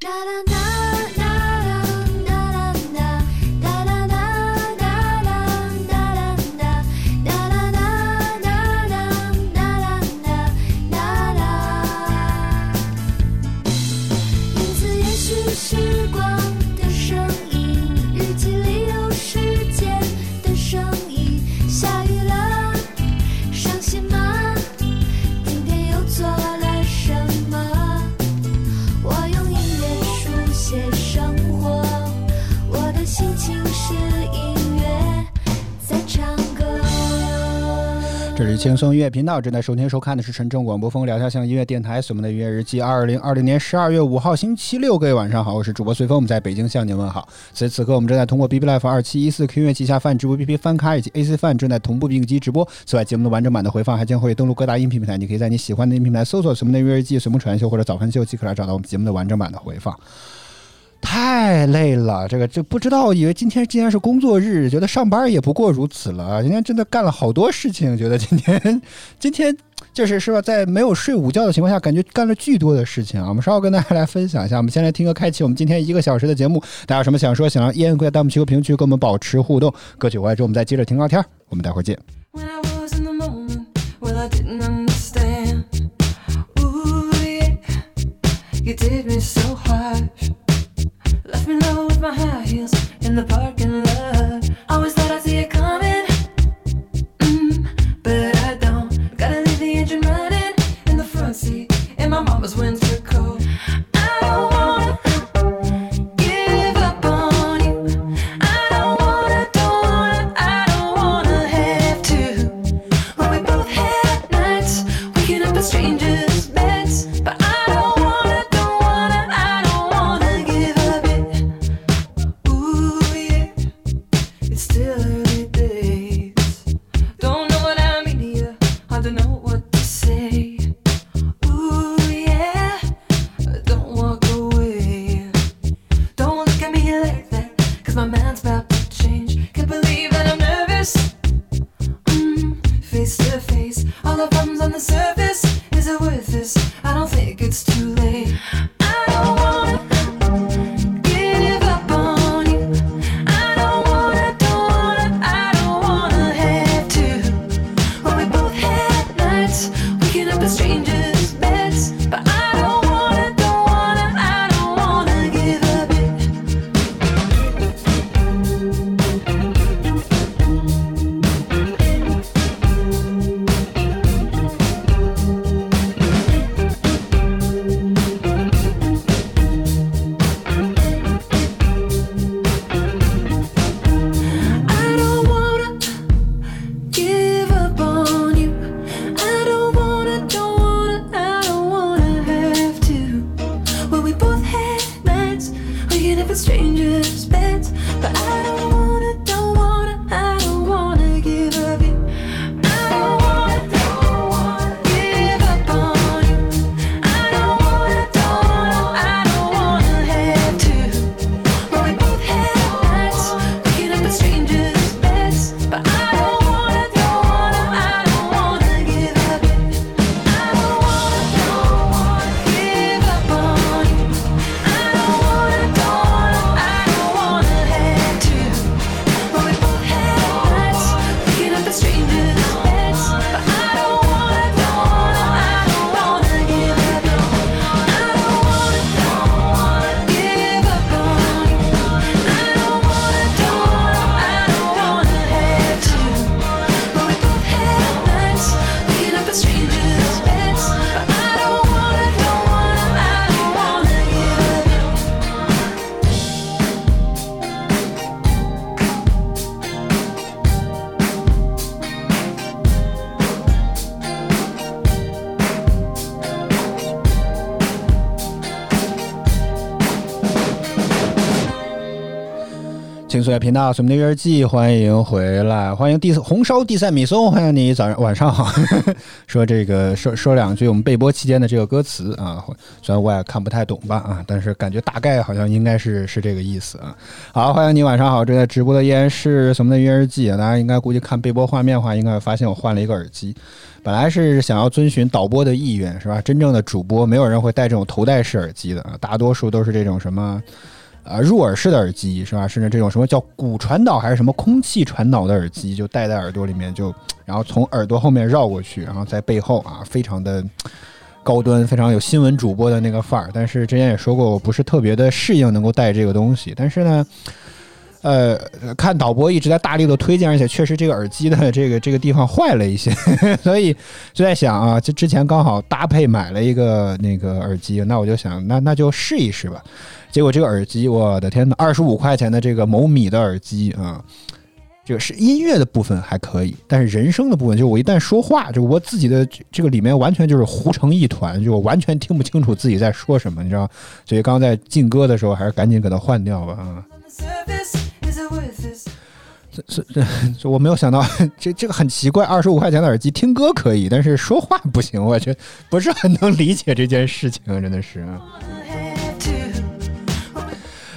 da da da 是轻松音乐频道，正在收听收看的是陈正广播风聊天向音乐电台，我们的音乐日记，二零二零年十二月五号星期六，各位晚上好，我是主播随风，我们在北京向您问好。此时此刻，我们正在通过 B B Life 二七一四 Q 音乐旗下泛直播 B P 翻咖以及 A C 泛正在同步并机直播。此外，节目的完整版的回放还将会登录各大音频平台，你可以在你喜欢的音频平台搜索“随风的音乐日记”、“随风传秀”或者“早饭秀”即可来找到我们节目的完整版的回放。太累了，这个就不知道，以为今天既然是工作日，觉得上班也不过如此了。今天真的干了好多事情，觉得今天今天就是是吧，在没有睡午觉的情况下，感觉干了巨多的事情啊。我们稍后跟大家来分享一下。我们先来听歌，开启我们今天一个小时的节目。大家有什么想说，想让燕贵在弹幕区和评论区跟我们保持互动。歌曲回来之后，我们再接着听聊天。我们待会儿见。Left me low with my high heels in the parking lot. Always thought I'd see it coming, mm, but I don't. Gotta leave the engine running in the front seat in my mama's winter coat. I don't wanna give 频道，我们的日记，欢迎回来，欢迎第红烧地塞米松，欢迎你早上晚上好。说这个说说两句我们备播期间的这个歌词啊，虽然我也看不太懂吧啊，但是感觉大概好像应该是是这个意思啊。好，欢迎你晚上好，正在直播的依然是什么的音乐日记，大家应该估计看备播画面的话，应该发现我换了一个耳机。本来是想要遵循导播的意愿，是吧？真正的主播没有人会戴这种头戴式耳机的啊，大多数都是这种什么。啊，入耳式的耳机是吧？甚至这种什么叫骨传导还是什么空气传导的耳机，就戴在耳朵里面，就 然后从耳朵后面绕过去，然后在背后啊，非常的高端，非常有新闻主播的那个范儿。但是之前也说过，我不是特别的适应能够戴这个东西。但是呢，呃，看导播一直在大力的推荐，而且确实这个耳机的这个这个地方坏了一些，所以就在想啊，就之前刚好搭配买了一个那个耳机，那我就想，那那就试一试吧。结果这个耳机，我的天呐，二十五块钱的这个某米的耳机啊，这个是音乐的部分还可以，但是人声的部分，就我一旦说话，就我自己的这个里面完全就是糊成一团，就我完全听不清楚自己在说什么，你知道？所以刚在进歌的时候，还是赶紧给它换掉吧啊！这这这我没有想到，这这个很奇怪，二十五块钱的耳机听歌可以，但是说话不行，我觉得不是很能理解这件事情，真的是啊。Had to.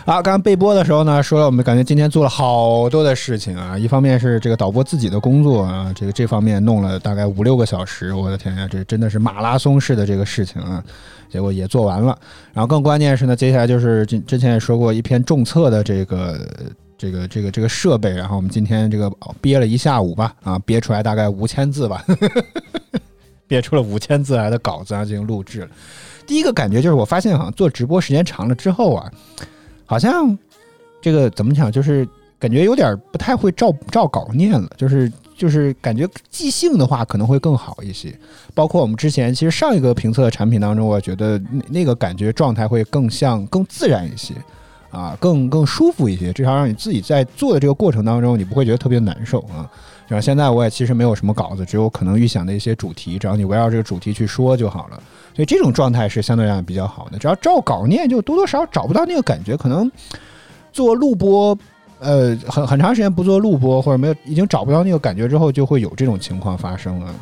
好，刚刚备播的时候呢，说了我们感觉今天做了好多的事情啊，一方面是这个导播自己的工作啊，这个这方面弄了大概五六个小时，我的天呀，这真的是马拉松式的这个事情啊，结果也做完了。然后更关键是呢，接下来就是之之前也说过一篇重测的这个。这个这个这个设备，然后我们今天这个憋了一下午吧，啊，憋出来大概五千字吧，憋出了五千字来的稿子啊，进行录制了。第一个感觉就是，我发现好像做直播时间长了之后啊，好像这个怎么讲，就是感觉有点不太会照照稿念了，就是就是感觉即兴的话可能会更好一些。包括我们之前其实上一个评测的产品当中，我觉得那那个感觉状态会更像更自然一些。啊，更更舒服一些，至少让你自己在做的这个过程当中，你不会觉得特别难受啊。然后现在我也其实没有什么稿子，只有可能预想的一些主题，只要你围绕这个主题去说就好了。所以这种状态是相对来讲比较好的。只要照稿念，就多多少少找不到那个感觉。可能做录播，呃，很很长时间不做录播，或者没有已经找不到那个感觉之后，就会有这种情况发生了。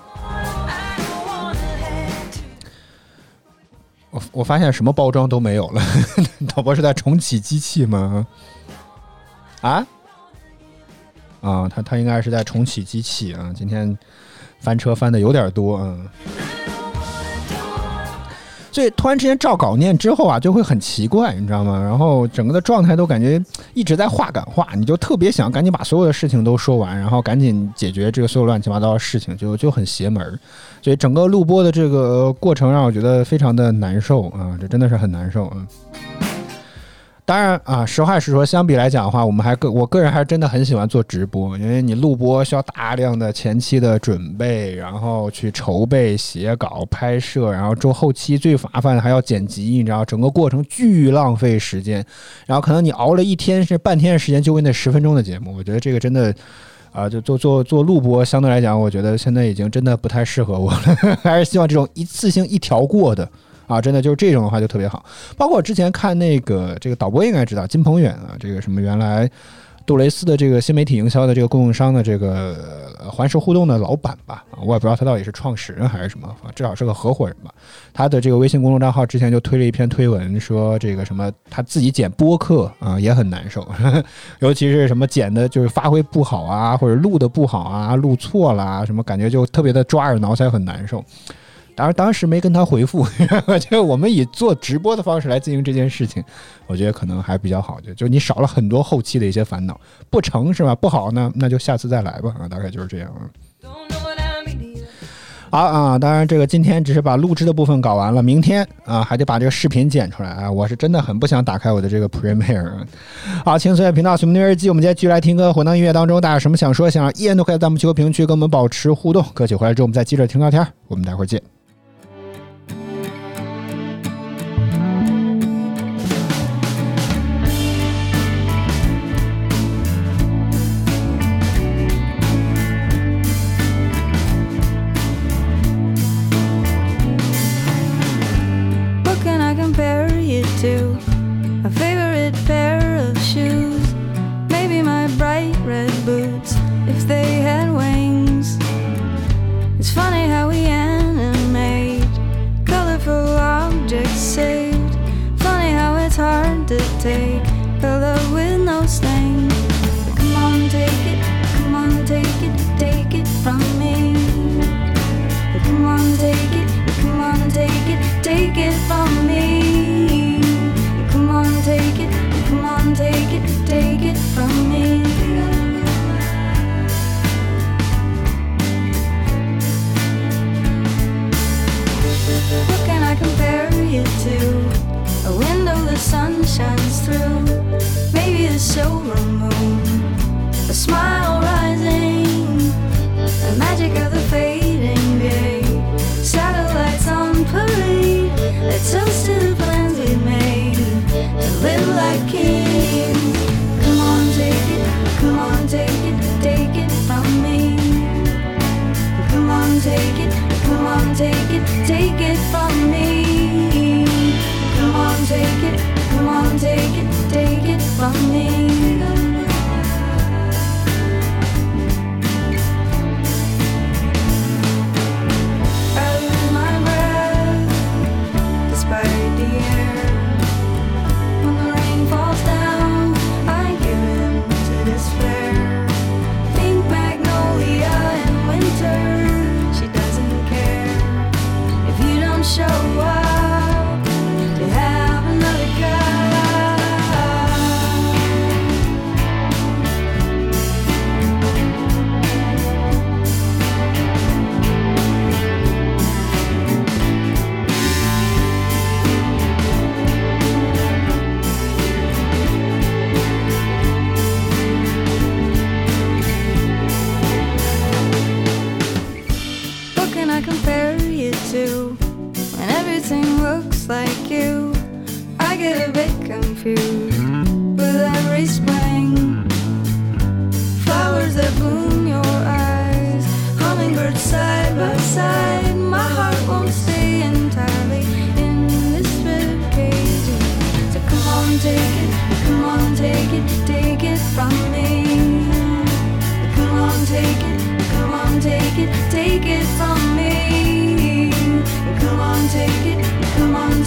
我发现什么包装都没有了，导播是在重启机器吗？啊？啊，他他应该是在重启机器啊。今天翻车翻的有点多啊。对突然之间照稿念之后啊，就会很奇怪，你知道吗？然后整个的状态都感觉一直在话赶话，你就特别想赶紧把所有的事情都说完，然后赶紧解决这个所有乱七八糟的事情，就就很邪门儿。所以整个录播的这个过程让我觉得非常的难受啊，这真的是很难受啊。当然啊，实话实说，相比来讲的话，我们还个我个人还是真的很喜欢做直播，因为你录播需要大量的前期的准备，然后去筹备、写稿、拍摄，然后做后期最麻烦的还要剪辑，你知道，整个过程巨浪费时间。然后可能你熬了一天是半天的时间，就为那十分钟的节目，我觉得这个真的。啊，就做做做录播，相对来讲，我觉得现在已经真的不太适合我了，还是希望这种一次性一条过的啊，真的就是这种的话就特别好。包括之前看那个这个导播应该知道金鹏远啊，这个什么原来杜蕾斯的这个新媒体营销的这个供应商的这个环视互动的老板吧，啊，我也不知道他到底是创始人还是什么，至少是个合伙人吧。他的这个微信公众账号之前就推了一篇推文，说这个什么他自己剪播客啊也很难受，尤其是什么剪的就是发挥不好啊，或者录的不好啊，录错了啊，什么感觉就特别的抓耳挠腮，很难受。当然当时没跟他回复，我觉得我们以做直播的方式来进行这件事情，我觉得可能还比较好就，就你少了很多后期的一些烦恼。不成是吧？不好呢，那就下次再来吧啊，大概就是这样啊。好啊，当然这个今天只是把录制的部分搞完了，明天啊还得把这个视频剪出来啊！我是真的很不想打开我的这个 Premiere。好，请随乐频道《随梦的日记》，我们今天继续来听歌，混到音乐当中，大家有什么想说、想让，依然都可以在弹幕区评论区跟我们保持互动。歌曲回来之后，我们再接着听聊天，我们待会儿见。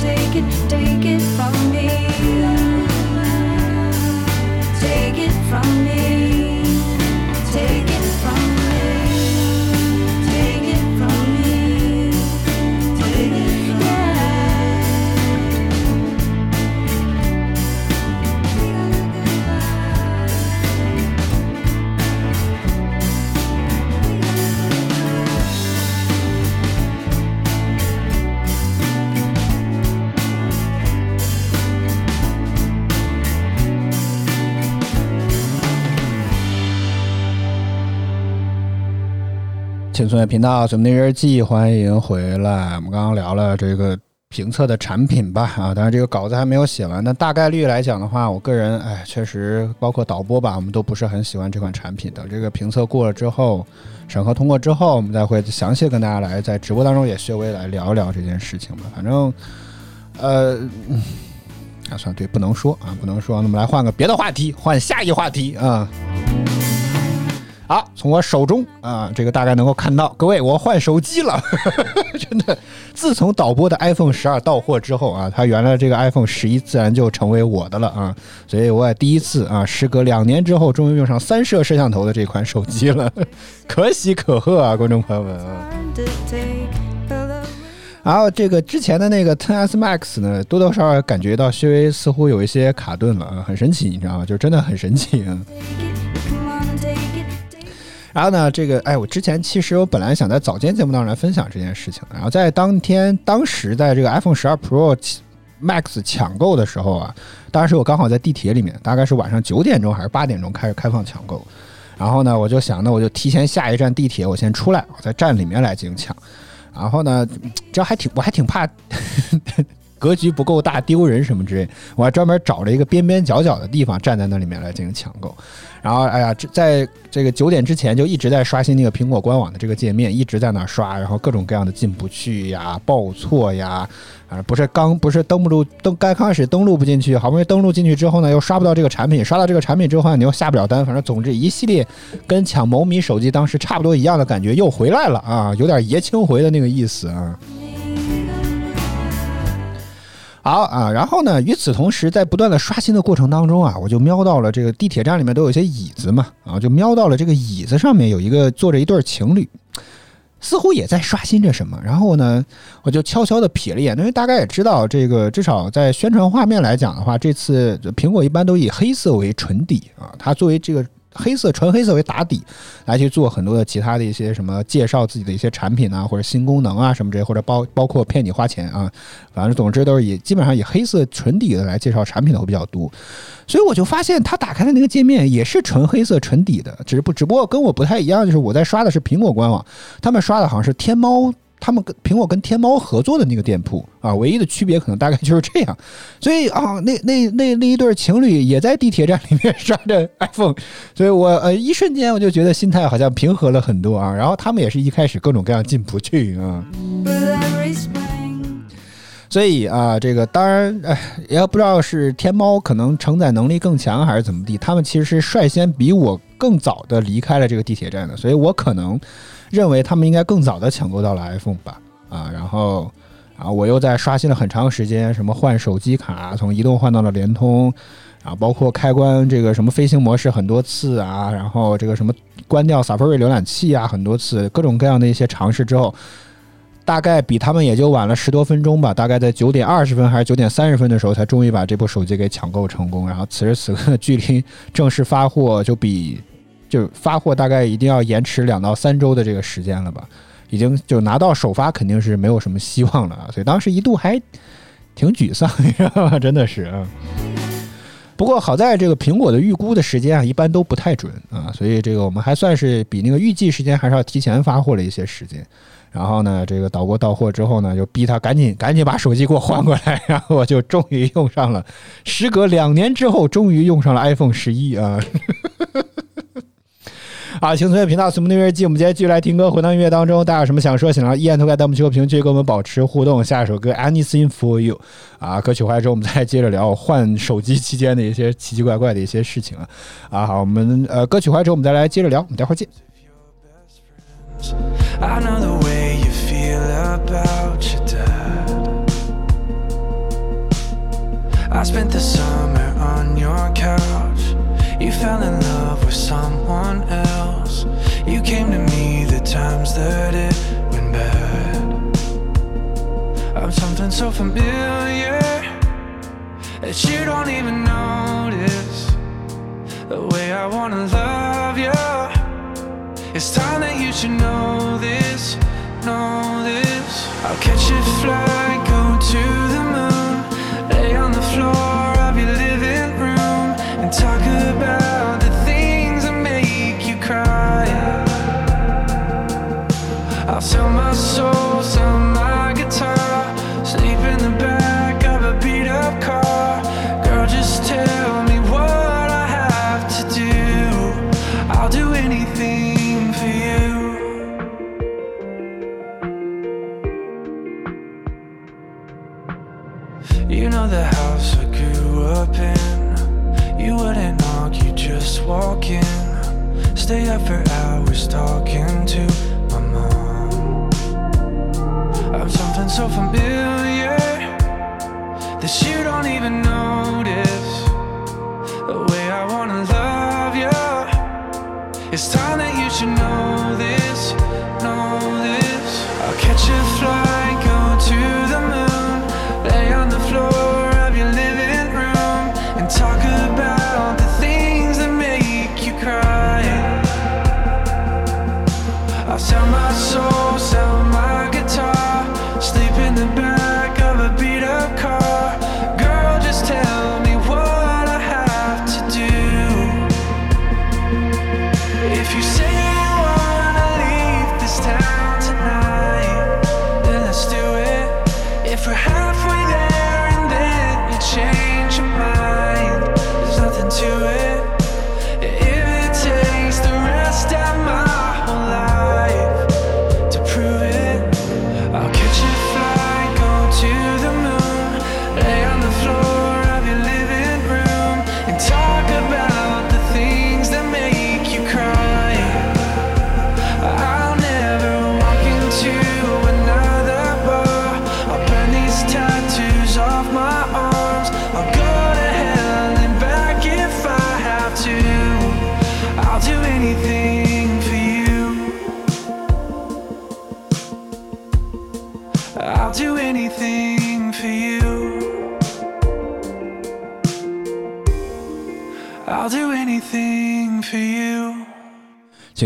take it, take it. 青春频道怎么的日记，欢迎回来。我们刚刚聊了这个评测的产品吧，啊，当然这个稿子还没有写完。那大概率来讲的话，我个人哎，确实包括导播吧，我们都不是很喜欢这款产品。等这个评测过了之后，审核通过之后，我们再会详细跟大家来在直播当中也稍微来聊一聊这件事情吧。反正，呃。啊，算，对，不能说啊，不能说。那么来换个别的话题，换下一话题啊。好，从我手中啊，这个大概能够看到，各位，我换手机了，真的。自从导播的 iPhone 十二到货之后啊，它原来这个 iPhone 十一自然就成为我的了啊，所以我也第一次啊，时隔两年之后，终于用上三摄摄像头的这款手机了，可喜可贺啊，观众朋友们啊。然后这个之前的那个 Ten S Max 呢，多多少少感觉到稍微似乎有一些卡顿了啊，很神奇，你知道吗？就真的很神奇啊。然后呢，这个哎，我之前其实我本来想在早间节目当中来分享这件事情，然后在当天当时在这个 iPhone 十二 Pro Max 抢购的时候啊，当时我刚好在地铁里面，大概是晚上九点钟还是八点钟开始开放抢购，然后呢，我就想呢，我就提前下一站地铁，我先出来，我在站里面来进行抢，然后呢，这还挺我还挺怕。格局不够大，丢人什么之类，我还专门找了一个边边角角的地方站在那里面来进行抢购。然后，哎呀，这在这个九点之前就一直在刷新那个苹果官网的这个界面，一直在那刷，然后各种各样的进不去呀、报错呀，啊，不是刚不是登不录登刚开始登录不进去，好不容易登录进去之后呢，又刷不到这个产品，刷到这个产品之后呢，你又下不了单，反正总之一系列跟抢某米手机当时差不多一样的感觉又回来了啊，有点爷青回的那个意思啊。好啊，然后呢，与此同时，在不断的刷新的过程当中啊，我就瞄到了这个地铁站里面都有一些椅子嘛，啊，就瞄到了这个椅子上面有一个坐着一对情侣，似乎也在刷新着什么。然后呢，我就悄悄的瞥了一眼，因为大概也知道这个，至少在宣传画面来讲的话，这次苹果一般都以黑色为纯底啊，它作为这个。黑色纯黑色为打底，来去做很多的其他的一些什么介绍自己的一些产品啊，或者新功能啊什么这些，或者包包括骗你花钱啊，反正总之都是以基本上以黑色纯底的来介绍产品的会比较多，所以我就发现他打开的那个界面也是纯黑色纯底的，只是不只不过跟我不太一样，就是我在刷的是苹果官网，他们刷的好像是天猫。他们跟苹果跟天猫合作的那个店铺啊，唯一的区别可能大概就是这样，所以啊，那那那那一对情侣也在地铁站里面刷着 iPhone，所以我呃一瞬间我就觉得心态好像平和了很多啊。然后他们也是一开始各种各样进不去啊，所以啊，这个当然哎，也不知道是天猫可能承载能力更强还是怎么地，他们其实是率先比我更早的离开了这个地铁站的，所以我可能。认为他们应该更早的抢购到了 iPhone 吧，啊，然后啊，我又在刷新了很长时间，什么换手机卡，从移动换到了联通，啊，包括开关这个什么飞行模式很多次啊，然后这个什么关掉 Safari 浏览器啊很多次，各种各样的一些尝试之后，大概比他们也就晚了十多分钟吧，大概在九点二十分还是九点三十分的时候，才终于把这部手机给抢购成功。然后此时此刻距离正式发货就比。就发货大概一定要延迟两到三周的这个时间了吧，已经就拿到首发肯定是没有什么希望了啊，所以当时一度还挺沮丧，你知道吗？真的是啊。不过好在这个苹果的预估的时间啊，一般都不太准啊，所以这个我们还算是比那个预计时间还是要提前发货了一些时间。然后呢，这个岛国到货之后呢，就逼他赶紧赶紧把手机给我换过来，然后我就终于用上了，时隔两年之后，终于用上了 iPhone 十一啊。好，请从乐频道随梦音乐季，我们今天继续来听歌，回到音乐当中，大家有什么想说，想让依然投稿弹幕区和评论区跟我们保持互动。下一首歌《Anything for You》啊，歌曲回来之后，我们再接着聊换手机期间的一些奇奇怪怪的一些事情啊。啊，好，我们呃歌曲回来之后，我们再来接着聊，我们待会儿见。I know the way you feel about your dad. I spent the summer on your couch. You fell in love with someone else. You came to me the times that it went bad. I'm something so familiar that you don't even notice. The way I wanna love you. It's time that you should know this, know this. I'll catch a flight, go to from building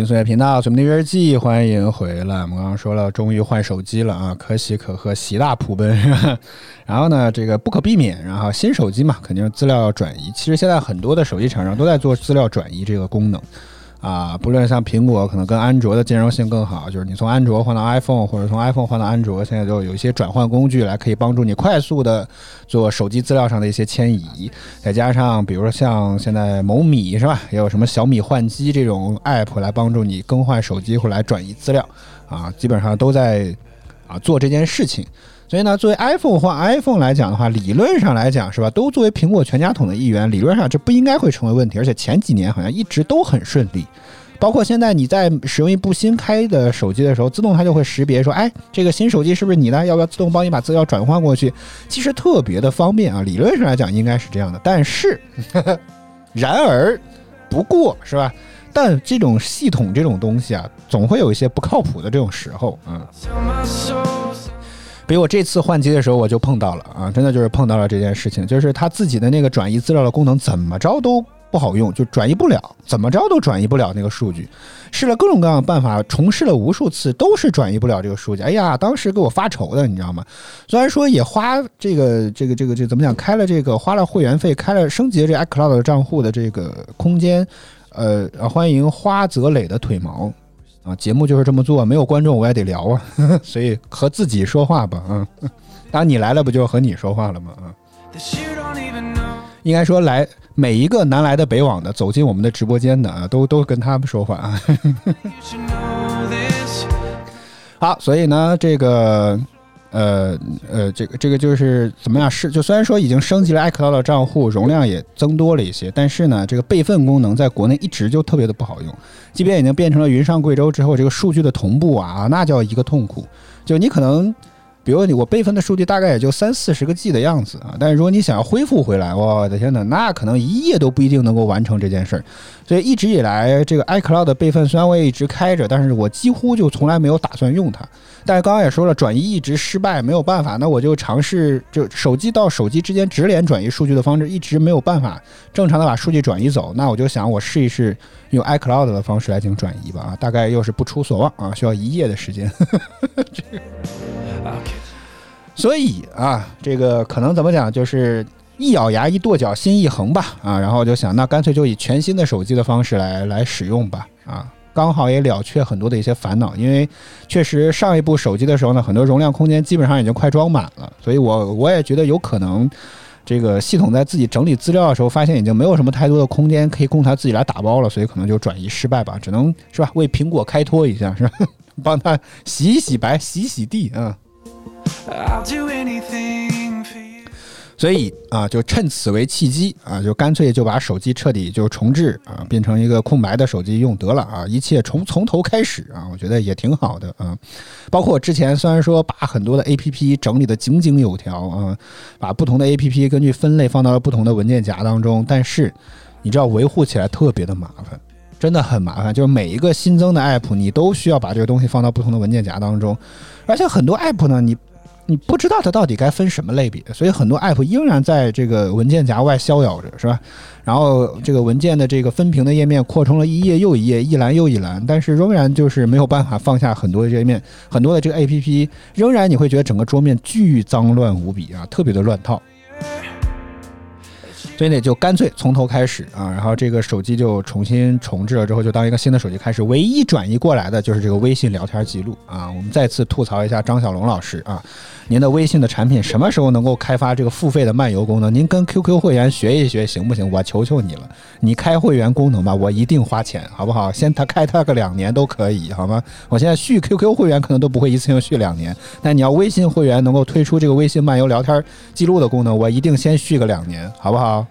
轻松乐频道，咱们的日记，欢迎回来。我们刚刚说了，终于换手机了啊，可喜可贺，喜大普奔。然后呢，这个不可避免，然后新手机嘛，肯定资料要转移。其实现在很多的手机厂商都在做资料转移这个功能。啊，不论像苹果可能跟安卓的兼容性更好，就是你从安卓换到 iPhone，或者从 iPhone 换到安卓，现在都有一些转换工具来可以帮助你快速的做手机资料上的一些迁移。再加上比如说像现在某米是吧，也有什么小米换机这种 app 来帮助你更换手机或来转移资料啊，基本上都在啊做这件事情。所以呢，作为 iPhone 换 iPhone 来讲的话，理论上来讲是吧，都作为苹果全家桶的一员，理论上这不应该会成为问题，而且前几年好像一直都很顺利。包括现在你在使用一部新开的手机的时候，自动它就会识别说，哎，这个新手机是不是你的？要不要自动帮你把资料转换过去？其实特别的方便啊，理论上来讲应该是这样的。但是，然而，不过是吧？但这种系统这种东西啊，总会有一些不靠谱的这种时候，嗯。比如我这次换机的时候，我就碰到了啊，真的就是碰到了这件事情，就是他自己的那个转移资料的功能怎么着都不好用，就转移不了，怎么着都转移不了那个数据，试了各种各样的办法，重试了无数次，都是转移不了这个数据。哎呀，当时给我发愁的，你知道吗？虽然说也花这个这个这个这怎么讲，开了这个花了会员费，开了升级这 iCloud 账户的这个空间，呃，欢迎花泽磊的腿毛。啊，节目就是这么做，没有观众我也得聊啊，所以和自己说话吧，啊，当然你来了不就和你说话了吗？啊，应该说来每一个南来的北往的走进我们的直播间的啊，都都跟他们说话啊。呵 呵好，所以呢，这个呃呃，这个这个就是怎么样？是就虽然说已经升级了 iCloud 的账户，容量也增多了一些，但是呢，这个备份功能在国内一直就特别的不好用。即便已经变成了云上贵州之后，这个数据的同步啊，那叫一个痛苦。就你可能。比如你我备份的数据大概也就三四十个 G 的样子啊，但是如果你想要恢复回来，我的天呐，那可能一夜都不一定能够完成这件事儿。所以一直以来，这个 iCloud 的备份虽然我也一直开着，但是我几乎就从来没有打算用它。但是刚刚也说了，转移一直失败，没有办法，那我就尝试就手机到手机之间直连转移数据的方式，一直没有办法正常的把数据转移走。那我就想，我试一试用 iCloud 的方式来进行转移吧。啊，大概又是不出所望啊，需要一夜的时间。I'll kiss 所以啊，这个可能怎么讲，就是一咬牙一跺脚心一横吧啊，然后就想，那干脆就以全新的手机的方式来来使用吧啊，刚好也了却很多的一些烦恼，因为确实上一部手机的时候呢，很多容量空间基本上已经快装满了，所以我我也觉得有可能。这个系统在自己整理资料的时候，发现已经没有什么太多的空间可以供它自己来打包了，所以可能就转移失败吧，只能是吧为苹果开脱一下，是吧？帮它洗一洗白，洗洗地啊。所以啊，就趁此为契机啊，就干脆就把手机彻底就重置啊，变成一个空白的手机用得了啊，一切从从头开始啊，我觉得也挺好的啊。包括之前虽然说把很多的 A P P 整理的井井有条啊，把不同的 A P P 根据分类放到了不同的文件夹当中，但是你知道维护起来特别的麻烦。真的很麻烦，就是每一个新增的 app，你都需要把这个东西放到不同的文件夹当中，而且很多 app 呢，你你不知道它到底该分什么类别，所以很多 app 仍然在这个文件夹外逍遥着，是吧？然后这个文件的这个分屏的页面扩充了一页又一页，一栏又一栏，但是仍然就是没有办法放下很多的页面，很多的这个 app 仍然你会觉得整个桌面巨脏乱无比啊，特别的乱套。所以呢，就干脆从头开始啊，然后这个手机就重新重置了之后，就当一个新的手机开始。唯一转移过来的就是这个微信聊天记录啊。我们再次吐槽一下张小龙老师啊，您的微信的产品什么时候能够开发这个付费的漫游功能？您跟 QQ 会员学一学行不行？我求求你了，你开会员功能吧，我一定花钱，好不好？先他开他个两年都可以，好吗？我现在续 QQ 会员可能都不会一次性续两年，但你要微信会员能够推出这个微信漫游聊天记录的功能，我一定先续个两年，好不好？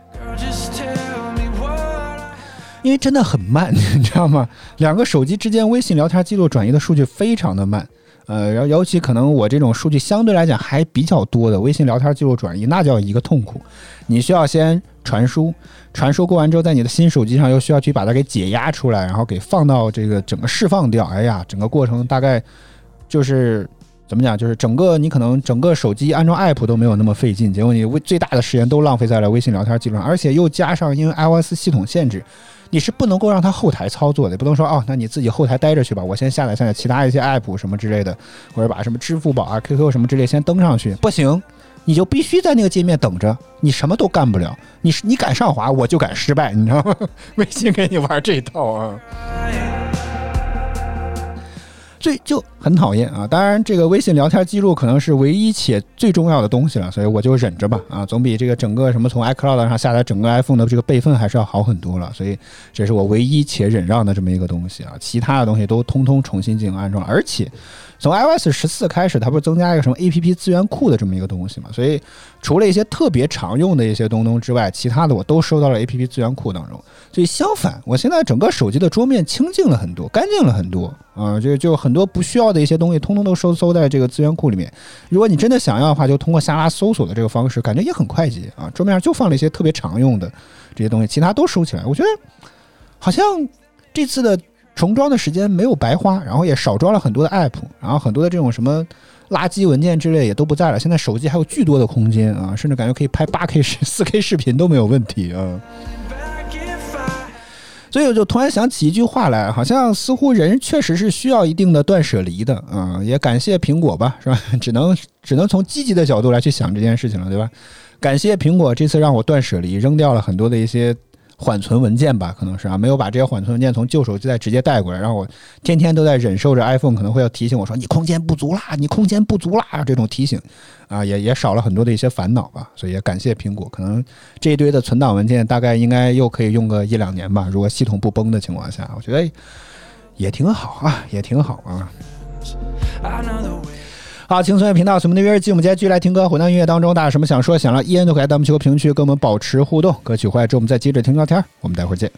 因为真的很慢，你知道吗？两个手机之间微信聊天记录转移的数据非常的慢，呃，然后尤其可能我这种数据相对来讲还比较多的微信聊天记录转移，那叫一个痛苦。你需要先传输，传输过完之后，在你的新手机上又需要去把它给解压出来，然后给放到这个整个释放掉。哎呀，整个过程大概就是怎么讲？就是整个你可能整个手机安装 app 都没有那么费劲，结果你微最大的时间都浪费在了微信聊天记录上，而且又加上因为 iOS 系统限制，你是不能够让它后台操作的，不能说哦，那你自己后台待着去吧，我先下载下载其他一些 app 什么之类的，或者把什么支付宝啊、QQ 什么之类先登上去，不行。你就必须在那个界面等着，你什么都干不了。你你敢上滑，我就敢失败，你知道吗？微信给你玩这一套啊。这就很讨厌啊！当然，这个微信聊天记录可能是唯一且最重要的东西了，所以我就忍着吧啊，总比这个整个什么从 iCloud 上下载整个 iPhone 的这个备份还是要好很多了。所以这是我唯一且忍让的这么一个东西啊，其他的东西都通通重新进行安装，而且从 iOS 十四开始，它不是增加一个什么 APP 资源库的这么一个东西嘛？所以除了一些特别常用的一些东东之外，其他的我都收到了 APP 资源库当中。所以相反，我现在整个手机的桌面清净了很多，干净了很多啊！就就很多不需要的一些东西，通通都收搜在这个资源库里面。如果你真的想要的话，就通过下拉搜索的这个方式，感觉也很快捷啊！桌面上就放了一些特别常用的这些东西，其他都收起来。我觉得好像这次的重装的时间没有白花，然后也少装了很多的 app，然后很多的这种什么垃圾文件之类也都不在了。现在手机还有巨多的空间啊，甚至感觉可以拍八 K 视、四 K 视频都没有问题啊！所以我就突然想起一句话来，好像似乎人确实是需要一定的断舍离的嗯、也感谢苹果吧，是吧？只能只能从积极的角度来去想这件事情了，对吧？感谢苹果这次让我断舍离，扔掉了很多的一些缓存文件吧，可能是啊，没有把这些缓存文件从旧手机再直接带过来，让我天天都在忍受着 iPhone 可能会要提醒我说你空间不足啦，你空间不足啦这种提醒啊，也也少了很多的一些烦恼吧，所以也感谢苹果，可能这一堆的存档文件大概应该又可以用个一两年吧，如果系统不崩的情况下，我觉得也挺好啊，也挺好啊。好，轻松的频道，什么的约日记，我们接着继续来听歌。回到音乐当中，大家有什么想说、想聊，依然都可以来弹幕区和评论区跟我们保持互动。歌曲回来之后，我们再接着听聊天。我们待会儿见。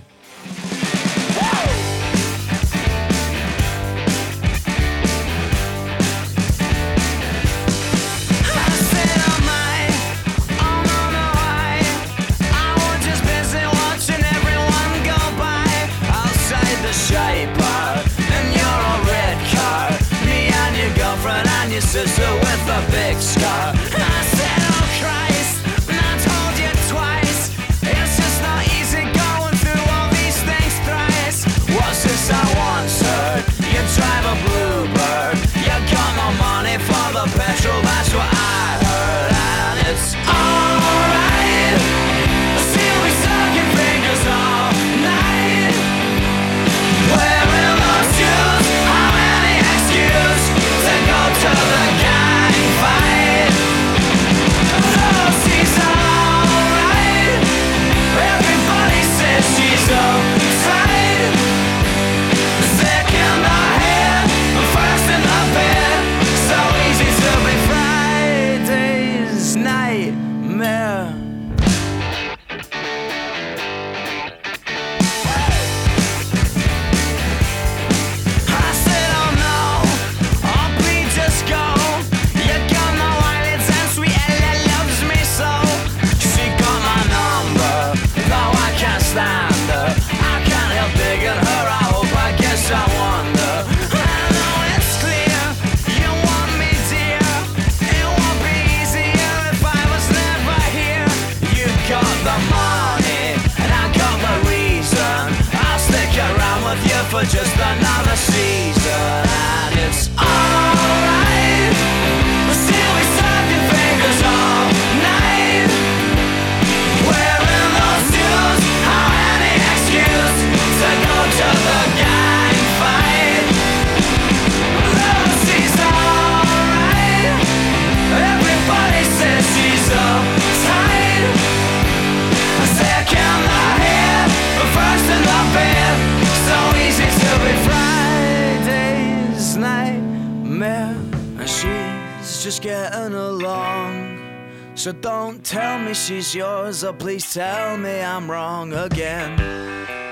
So don't tell me she's yours, or please tell me I'm wrong again.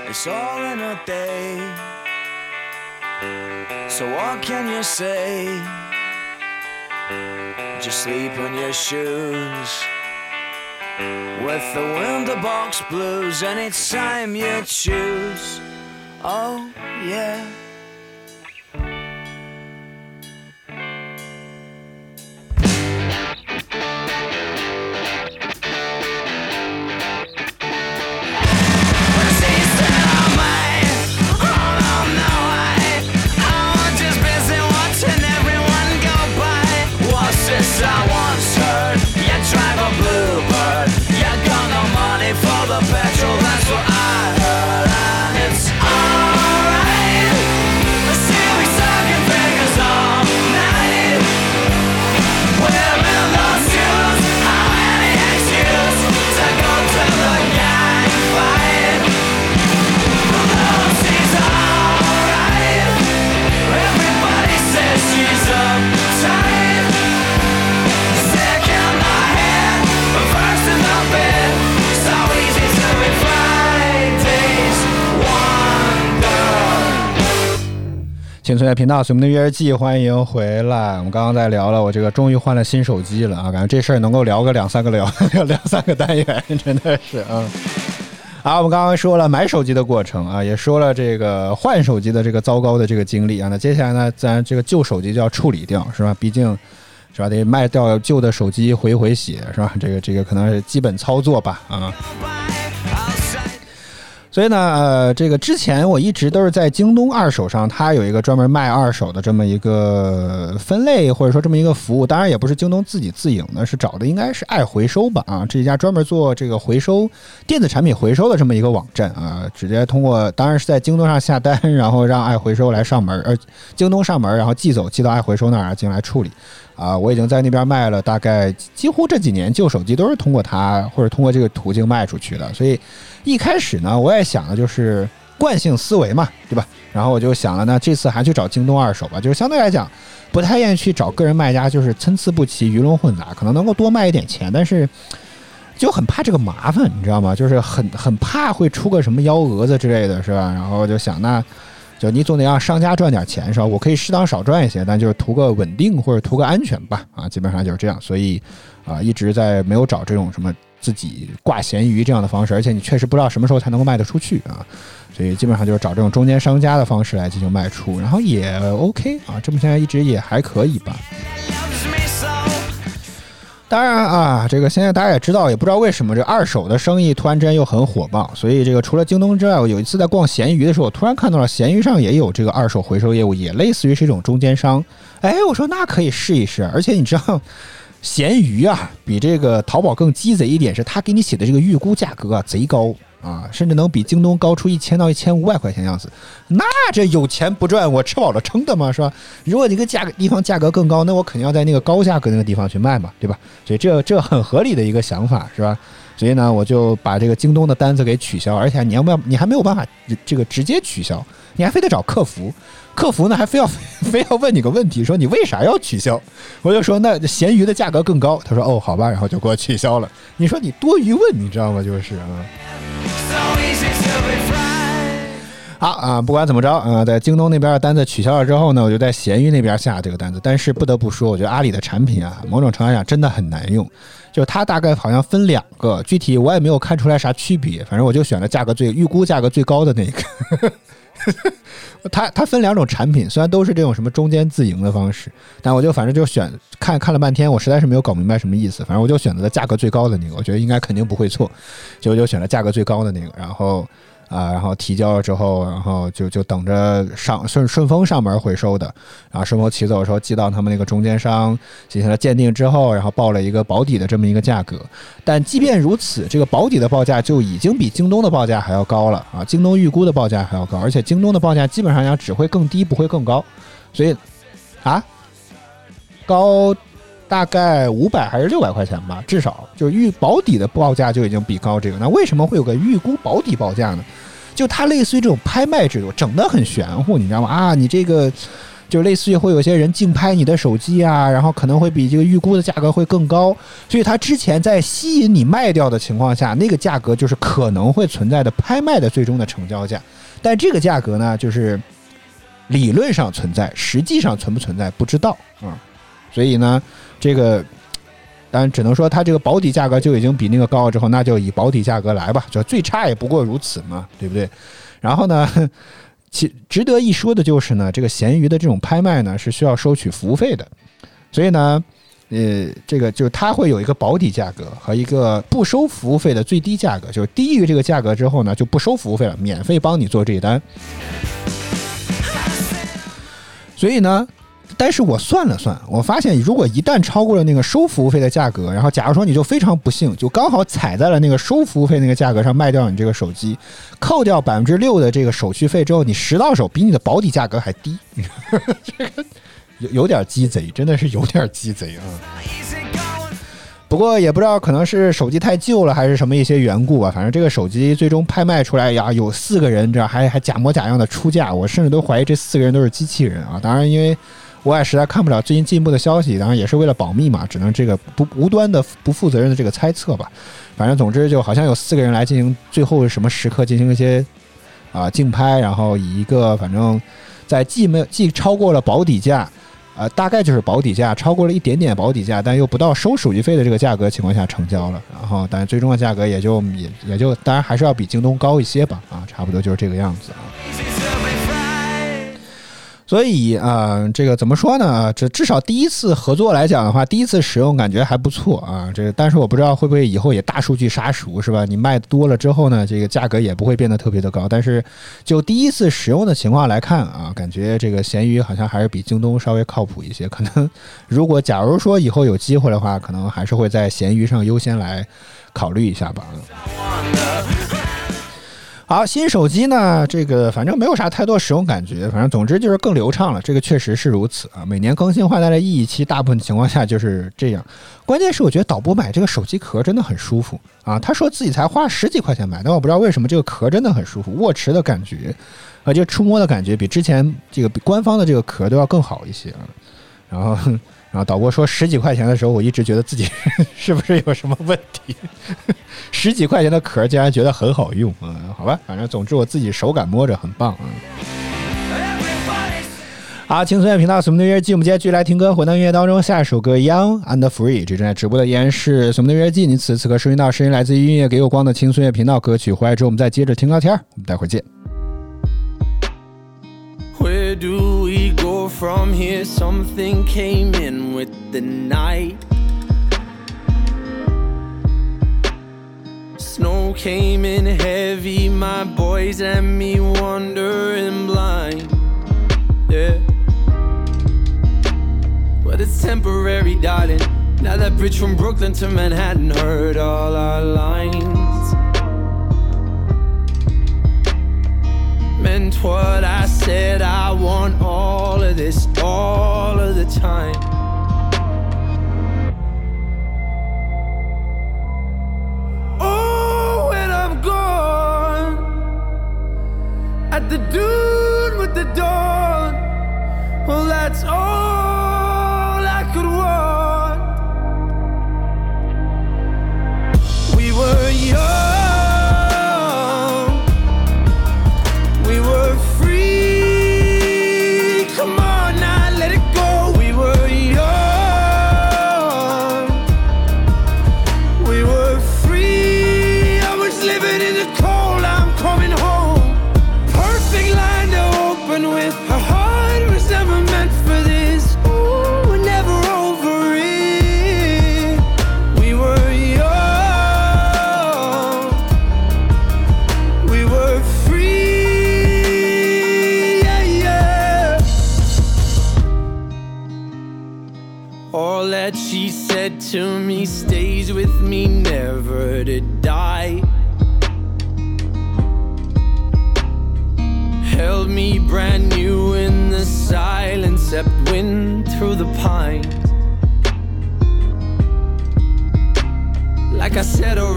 It's all in a day. So what can you say? Just sleep in your shoes. With the window box blues, anytime you choose. Oh, yeah. 青春的频道，随我们的育儿记，欢迎回来。我们刚刚在聊了，我这个终于换了新手机了啊，感觉这事儿能够聊个两三个聊 两三个单元，真的是啊。好，我们刚刚说了买手机的过程啊，也说了这个换手机的这个糟糕的这个经历啊。那接下来呢，咱这个旧手机就要处理掉，是吧？毕竟，是吧？得卖掉旧的手机回回血，是吧？这个这个可能是基本操作吧啊。所以呢，呃，这个之前我一直都是在京东二手上，它有一个专门卖二手的这么一个分类，或者说这么一个服务。当然也不是京东自己自营的，是找的应该是爱回收吧啊，这一家专门做这个回收电子产品回收的这么一个网站啊，直接通过当然是在京东上下单，然后让爱回收来上门，呃，京东上门，然后寄走寄到爱回收那儿进来处理。啊，我已经在那边卖了，大概几乎这几年旧手机都是通过它或者通过这个途径卖出去的，所以一开始呢，我也想的就是惯性思维嘛，对吧？然后我就想了，那这次还去找京东二手吧，就是相对来讲不太愿意去找个人卖家，就是参差不齐、鱼龙混杂，可能能够多卖一点钱，但是就很怕这个麻烦，你知道吗？就是很很怕会出个什么幺蛾子之类的，是吧？然后就想那。就你总得让商家赚点钱是吧？我可以适当少赚一些，但就是图个稳定或者图个安全吧啊，基本上就是这样。所以啊，一直在没有找这种什么自己挂闲鱼这样的方式，而且你确实不知道什么时候才能够卖得出去啊，所以基本上就是找这种中间商家的方式来进行卖出，然后也 OK 啊，这么现在一直也还可以吧。当然啊，这个现在大家也知道，也不知道为什么这二手的生意突然之间又很火爆。所以这个除了京东之外，我有一次在逛闲鱼的时候，我突然看到了闲鱼上也有这个二手回收业务，也类似于是一种中间商。哎，我说那可以试一试。而且你知道，闲鱼啊比这个淘宝更鸡贼一点，是他给你写的这个预估价格啊贼高啊，甚至能比京东高出一千到一千五百块钱样子。那这有钱不赚，我吃饱了撑的嘛，是吧？如果你个价格地方价格更高，那我肯定要在那个高价格那个地方去卖嘛，对吧？所以这这很合理的一个想法，是吧？所以呢，我就把这个京东的单子给取消，而且你要不要？你还没有办法这个直接取消，你还非得找客服，客服呢还非要 非要问你个问题，说你为啥要取消？我就说那闲鱼的价格更高，他说哦好吧，然后就给我取消了。你说你多余问，你知道吗？就是啊。好啊，不管怎么着，啊，在京东那边的单子取消了之后呢，我就在闲鱼那边下这个单子。但是不得不说，我觉得阿里的产品啊，某种程度上真的很难用。就它大概好像分两个，具体我也没有看出来啥区别。反正我就选了价格最预估价格最高的那个。它它分两种产品，虽然都是这种什么中间自营的方式，但我就反正就选看看了半天，我实在是没有搞明白什么意思。反正我就选择了价格最高的那个，我觉得应该肯定不会错，就就选了价格最高的那个，然后。啊，然后提交了之后，然后就就等着上顺顺丰上门回收的，然后顺丰骑走的时候寄到他们那个中间商进行了鉴定之后，然后报了一个保底的这么一个价格。但即便如此，这个保底的报价就已经比京东的报价还要高了啊！京东预估的报价还要高，而且京东的报价基本上讲只会更低，不会更高。所以啊，高大概五百还是六百块钱吧，至少就是预保底的报价就已经比高这个。那为什么会有个预估保底报价呢？就它类似于这种拍卖制度，整得很玄乎，你知道吗？啊，你这个就类似于会有些人竞拍你的手机啊，然后可能会比这个预估的价格会更高，所以它之前在吸引你卖掉的情况下，那个价格就是可能会存在的拍卖的最终的成交价，但这个价格呢，就是理论上存在，实际上存不存在不知道啊，所以呢，这个。当然只能说它这个保底价格就已经比那个高了，之后那就以保底价格来吧，就最差也不过如此嘛，对不对？然后呢，其值得一说的就是呢，这个闲鱼的这种拍卖呢是需要收取服务费的，所以呢，呃，这个就是它会有一个保底价格和一个不收服务费的最低价格，就是低于这个价格之后呢就不收服务费了，免费帮你做这一单。所以呢。但是我算了算，我发现如果一旦超过了那个收服务费的价格，然后假如说你就非常不幸，就刚好踩在了那个收服务费那个价格上卖掉你这个手机，扣掉百分之六的这个手续费之后，你拾到手比你的保底价格还低，这 个有有点鸡贼，真的是有点鸡贼啊。不过也不知道可能是手机太旧了，还是什么一些缘故吧。反正这个手机最终拍卖出来呀，有四个人，这还还假模假样的出价，我甚至都怀疑这四个人都是机器人啊。当然因为。我也实在看不了最近进一步的消息，当然也是为了保密嘛，只能这个不无端的不负责任的这个猜测吧。反正总之就好像有四个人来进行最后什么时刻进行一些啊竞拍，然后以一个反正在既没有既超过了保底价。呃，大概就是保底价超过了一点点保底价，但又不到收手续费的这个价格情况下成交了，然后，但是最终的价格也就也也就，当然还是要比京东高一些吧，啊，差不多就是这个样子啊。所以啊、这个怎么说呢？这至少第一次合作来讲的话，第一次使用感觉还不错啊。这，但是我不知道会不会以后也大数据杀熟，是吧？你卖多了之后呢，这个价格也不会变得特别的高。但是就第一次使用的情况来看啊，感觉这个闲鱼好像还是比京东稍微靠谱一些。可能如果假如说以后有机会的话，可能还是会在闲鱼上优先来考虑一下吧。好，新手机呢，这个反正没有啥太多使用感觉，反正总之就是更流畅了，这个确实是如此啊。每年更新换代的意义，其大部分情况下就是这样。关键是我觉得导播买这个手机壳真的很舒服啊，他说自己才花十几块钱买，但我不知道为什么这个壳真的很舒服，握持的感觉，而且触摸的感觉比之前这个比官方的这个壳都要更好一些啊。然后，然后导播说十几块钱的时候，我一直觉得自己 是不是有什么问题？十几块钱的壳竟然觉得很好用、嗯？好吧，反正总之我自己手感摸着很棒啊。好，轻松乐频道《什么的乐日记》，我们接下去来听歌，回到音乐当中，下一首歌《Young and Free》，这正在直播的依然是《什么的乐日记》，你此时此刻收听到声音来自于音乐给我光的轻松乐频道歌曲，回来之后我们再接着听聊天，我们待会儿见。Where do we go from here? Something came in with the night. Snow came in heavy, my boys and me wandering blind. Yeah. But it's temporary, darling. Now that bridge from Brooklyn to Manhattan heard all our lines. What I said. I want all of this all of the time. Oh, when I'm gone at the dune with the dawn. Well, that's all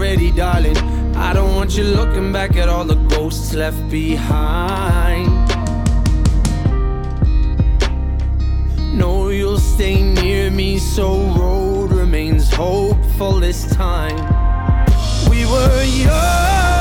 already, darling, I don't want you looking back at all the ghosts left behind. No, you'll stay near me, so road remains hopeful this time. We were young,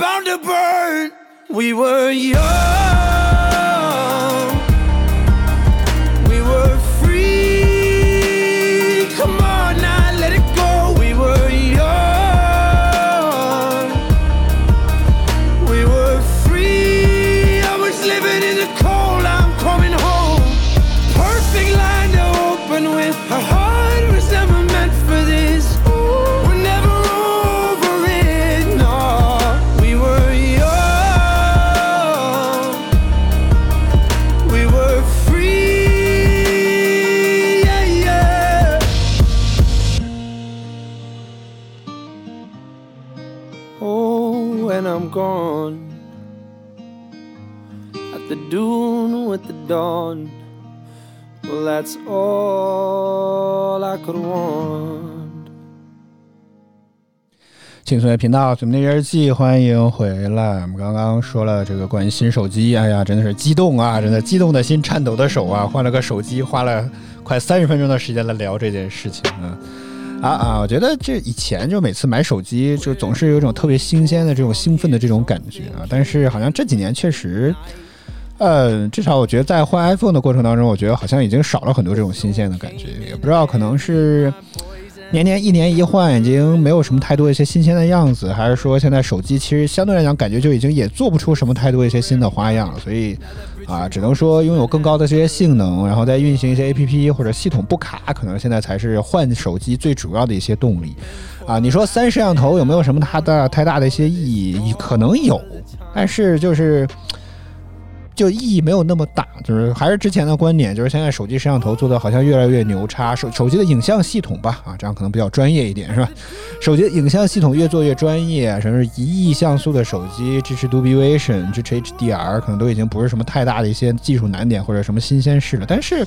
bound to burn. We were young. When I'm gone. At the dune with the dawn. Well, that's all I could want. 轻松的频道，咱们的日记，欢迎回来。我们刚刚说了这个关于新手机，哎呀，真的是激动啊，真的激动的心，颤抖的手啊，换了个手机，花了快三十分钟的时间来聊这件事情啊。啊啊！我觉得这以前就每次买手机，就总是有一种特别新鲜的这种兴奋的这种感觉啊。但是好像这几年确实，呃，至少我觉得在换 iPhone 的过程当中，我觉得好像已经少了很多这种新鲜的感觉。也不知道可能是年年一年一换，已经没有什么太多一些新鲜的样子，还是说现在手机其实相对来讲感觉就已经也做不出什么太多一些新的花样了，所以。啊，只能说拥有更高的这些性能，然后再运行一些 APP 或者系统不卡，可能现在才是换手机最主要的一些动力。啊，你说三摄像头有没有什么它的太大的一些意义？可能有，但是就是。就意义没有那么大，就是还是之前的观点，就是现在手机摄像头做的好像越来越牛叉，手手机的影像系统吧，啊，这样可能比较专业一点，是吧？手机的影像系统越做越专业，什么一亿像素的手机支持 Dolby Vision，支持 HDR，可能都已经不是什么太大的一些技术难点或者什么新鲜事了。但是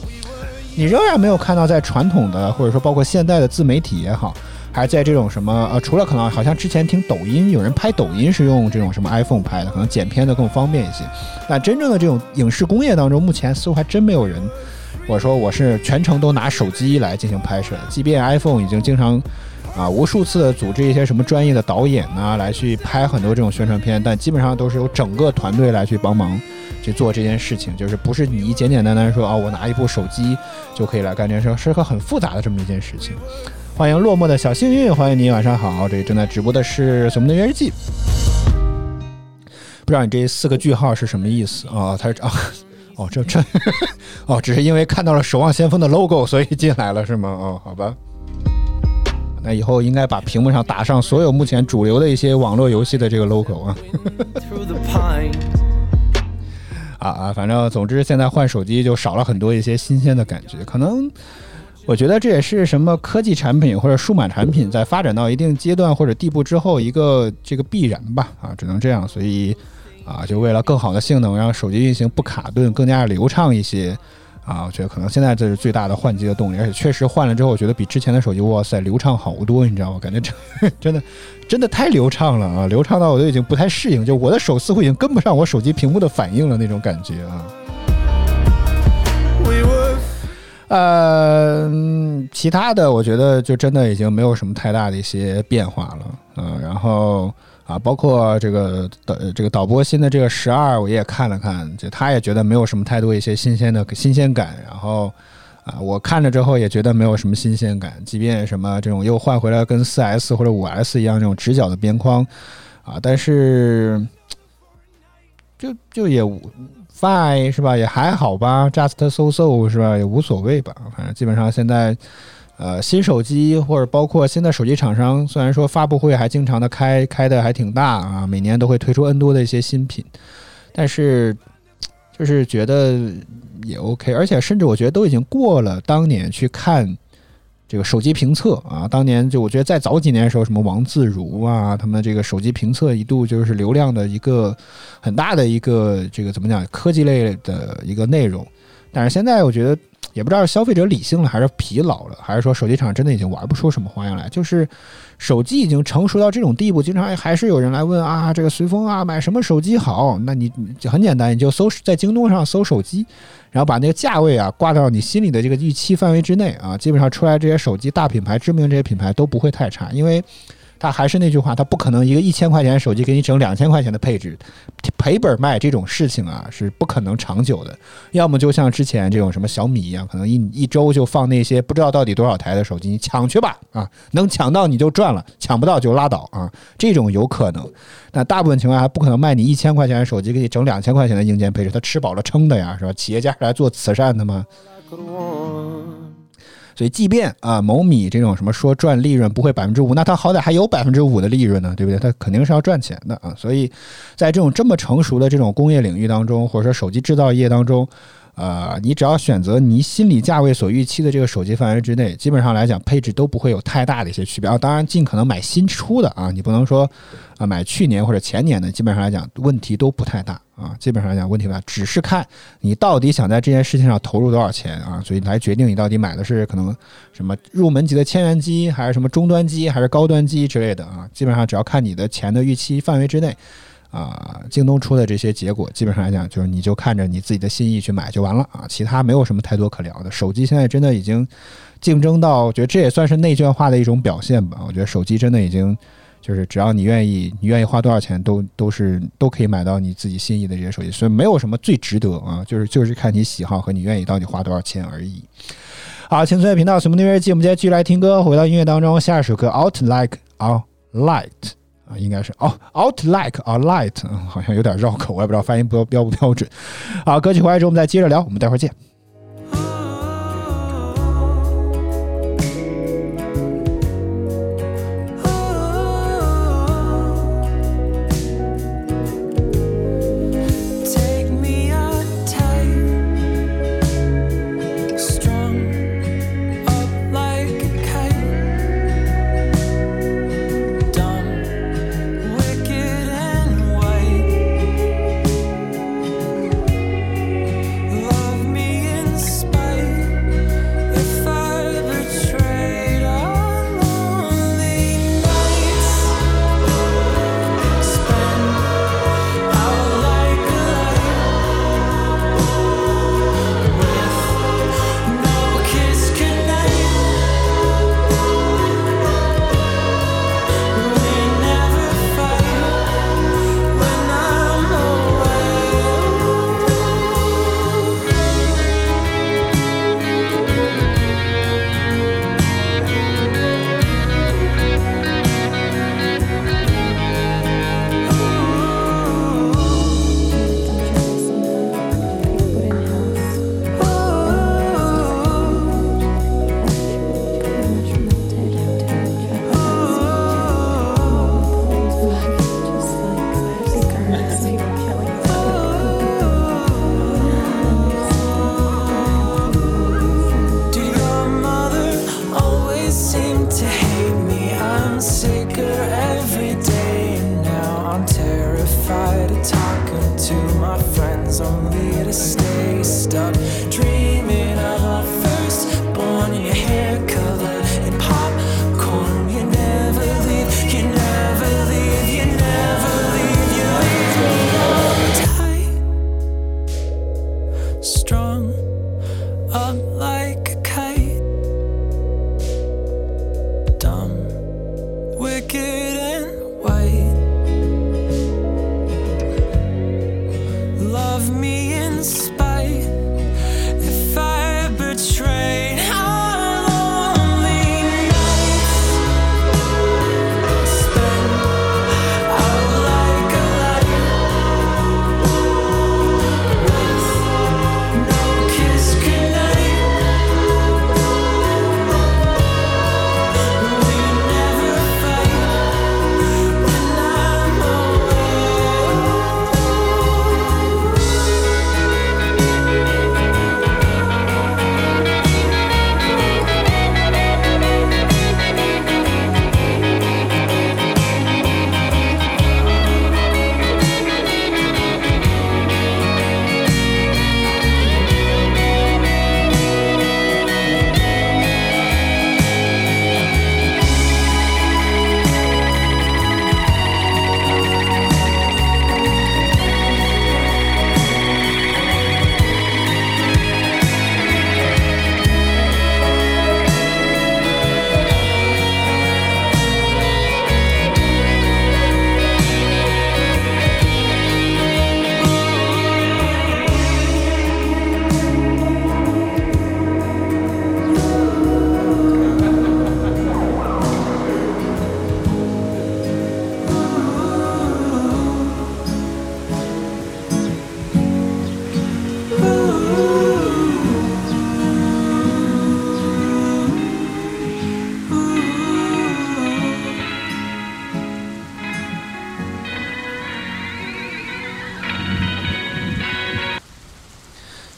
你仍然没有看到在传统的或者说包括现代的自媒体也好。还在这种什么呃，除了可能好像之前听抖音有人拍抖音是用这种什么 iPhone 拍的，可能剪片的更方便一些。但真正的这种影视工业当中，目前似乎还真没有人，我说我是全程都拿手机来进行拍摄。即便 iPhone 已经经常啊无数次组织一些什么专业的导演啊来去拍很多这种宣传片，但基本上都是由整个团队来去帮忙去做这件事情，就是不是你简简单单说啊我拿一部手机就可以来干这件事，是个很复杂的这么一件事情。欢迎落寞的小幸运，欢迎你，晚上好。这里正在直播的是《什么的日记》，不知道你这四个句号是什么意思啊？他是啊，哦，这这哦，只是因为看到了《守望先锋》的 logo，所以进来了是吗？哦，好吧。那以后应该把屏幕上打上所有目前主流的一些网络游戏的这个 logo 啊。啊啊，反正总之现在换手机就少了很多一些新鲜的感觉，可能。我觉得这也是什么科技产品或者数码产品在发展到一定阶段或者地步之后一个这个必然吧啊，只能这样。所以啊，就为了更好的性能，让手机运行不卡顿，更加流畅一些啊，我觉得可能现在这是最大的换机的动力。而且确实换了之后，我觉得比之前的手机哇塞流畅好多，你知道吗？感觉真 真的真的太流畅了啊，流畅到我都已经不太适应，就我的手似乎已经跟不上我手机屏幕的反应了那种感觉啊。呃，其他的我觉得就真的已经没有什么太大的一些变化了，嗯，然后啊，包括这个导这个导播新的这个十二，我也看了看，就他也觉得没有什么太多一些新鲜的新鲜感，然后啊，我看了之后也觉得没有什么新鲜感，即便什么这种又换回来跟四 S 或者五 S 一样这种直角的边框啊，但是就就也。Fine 是吧？也还好吧，Just so so 是吧？也无所谓吧。反正基本上现在，呃，新手机或者包括现在手机厂商，虽然说发布会还经常的开，开的还挺大啊，每年都会推出 N 多的一些新品，但是就是觉得也 OK，而且甚至我觉得都已经过了当年去看。这个手机评测啊，当年就我觉得在早几年的时候，什么王自如啊，他们这个手机评测一度就是流量的一个很大的一个这个怎么讲科技类的一个内容。但是现在我觉得也不知道消费者理性了，还是疲劳了，还是说手机厂真的已经玩不出什么花样来。就是手机已经成熟到这种地步，经常还是有人来问啊，这个随风啊买什么手机好？那你就很简单，你就搜在京东上搜手机。然后把那个价位啊挂到你心里的这个预期范围之内啊，基本上出来这些手机大品牌、知名这些品牌都不会太差，因为。他还是那句话，他不可能一个一千块钱手机给你整两千块钱的配置，赔本卖这种事情啊是不可能长久的。要么就像之前这种什么小米一样，可能一一周就放那些不知道到底多少台的手机，你抢去吧啊，能抢到你就赚了，抢不到就拉倒啊，这种有可能。但大部分情况下不可能卖你一千块钱的手机给你整两千块钱的硬件配置，他吃饱了撑的呀，是吧？企业家是来做慈善的吗？所以，即便啊某米这种什么说赚利润不会百分之五，那它好歹还有百分之五的利润呢，对不对？它肯定是要赚钱的啊。所以在这种这么成熟的这种工业领域当中，或者说手机制造业当中呃，你只要选择你心理价位所预期的这个手机范围之内，基本上来讲配置都不会有太大的一些区别啊。当然，尽可能买新出的啊，你不能说啊买去年或者前年的，基本上来讲问题都不太大啊。基本上来讲问题不大，只是看你到底想在这件事情上投入多少钱啊，所以来决定你到底买的是可能什么入门级的千元机，还是什么中端机，还是高端机之类的啊。基本上只要看你的钱的预期范围之内。啊，京东出的这些结果，基本上来讲，就是你就看着你自己的心意去买就完了啊，其他没有什么太多可聊的。手机现在真的已经竞争到，我觉得这也算是内卷化的一种表现吧。我觉得手机真的已经就是只要你愿意，你愿意花多少钱，都都是都可以买到你自己心仪的这些手机，所以没有什么最值得啊，就是就是看你喜好和你愿意到底花多少钱而已。好，青春频道什么音乐记，我们今天继续来听歌，回到音乐当中，下一首歌《Out Like a Light》。应该是哦，out like a light，好像有点绕口，我也不知道发音标标不标准。好，歌曲回来之后我们再接着聊，我们待会儿见。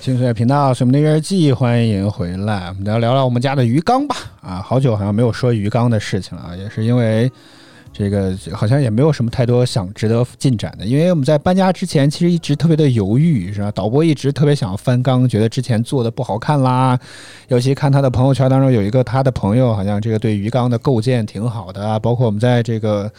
清水频道，水木的月日记，欢迎回来。我们来聊聊我们家的鱼缸吧。啊，好久好像没有说鱼缸的事情了啊，也是因为这个好像也没有什么太多想值得进展的。因为我们在搬家之前，其实一直特别的犹豫，是吧？导播一直特别想要翻缸，觉得之前做的不好看啦。尤其看他的朋友圈当中有一个他的朋友，好像这个对鱼缸的构建挺好的。包括我们在这个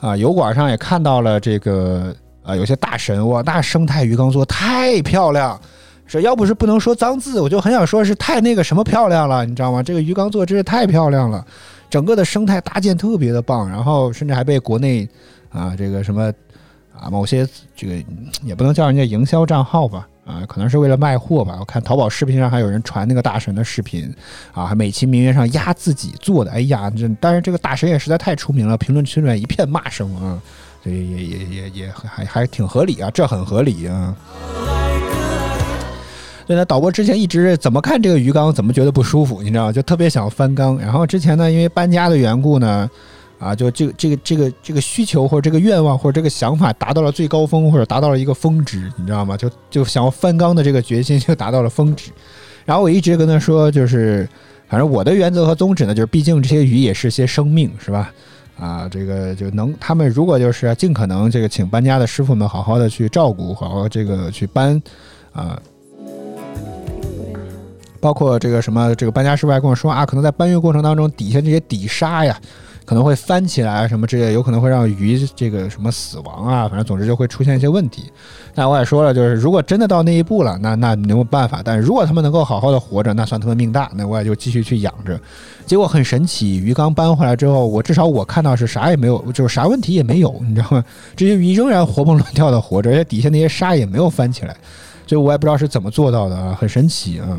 啊油管上也看到了这个啊有些大神哇，那生态鱼缸做得太漂亮。是要不是不能说脏字，我就很想说是太那个什么漂亮了，你知道吗？这个鱼缸做得真是太漂亮了，整个的生态搭建特别的棒，然后甚至还被国内啊这个什么啊某些这个也不能叫人家营销账号吧。啊，可能是为了卖货吧。我看淘宝视频上还有人传那个大神的视频，啊，还美其名曰上压自己做的。哎呀，这但是这个大神也实在太出名了，评论区里面一片骂声啊，所以也也也也还还挺合理啊，这很合理啊。所以呢，导播之前一直怎么看这个鱼缸，怎么觉得不舒服，你知道吗，就特别想要翻缸。然后之前呢，因为搬家的缘故呢，啊，就这个这个这个这个需求或者这个愿望或者这个想法达到了最高峰，或者达到了一个峰值，你知道吗？就就想要翻缸的这个决心就达到了峰值。然后我一直跟他说，就是反正我的原则和宗旨呢，就是毕竟这些鱼也是些生命，是吧？啊，这个就能他们如果就是尽可能这个请搬家的师傅们好好的去照顾，好好这个去搬啊。包括这个什么，这个搬家师傅还跟我说啊，可能在搬运过程当中，底下这些底沙呀，可能会翻起来，什么这些有可能会让鱼这个什么死亡啊，反正总之就会出现一些问题。那我也说了，就是如果真的到那一步了，那那没有办法。但是如果他们能够好好的活着，那算他们命大，那我也就继续去养着。结果很神奇，鱼缸搬回来之后，我至少我看到是啥也没有，就是啥问题也没有，你知道吗？这些鱼仍然活蹦乱跳的活着，而且底下那些沙也没有翻起来。所以我也不知道是怎么做到的啊，很神奇啊。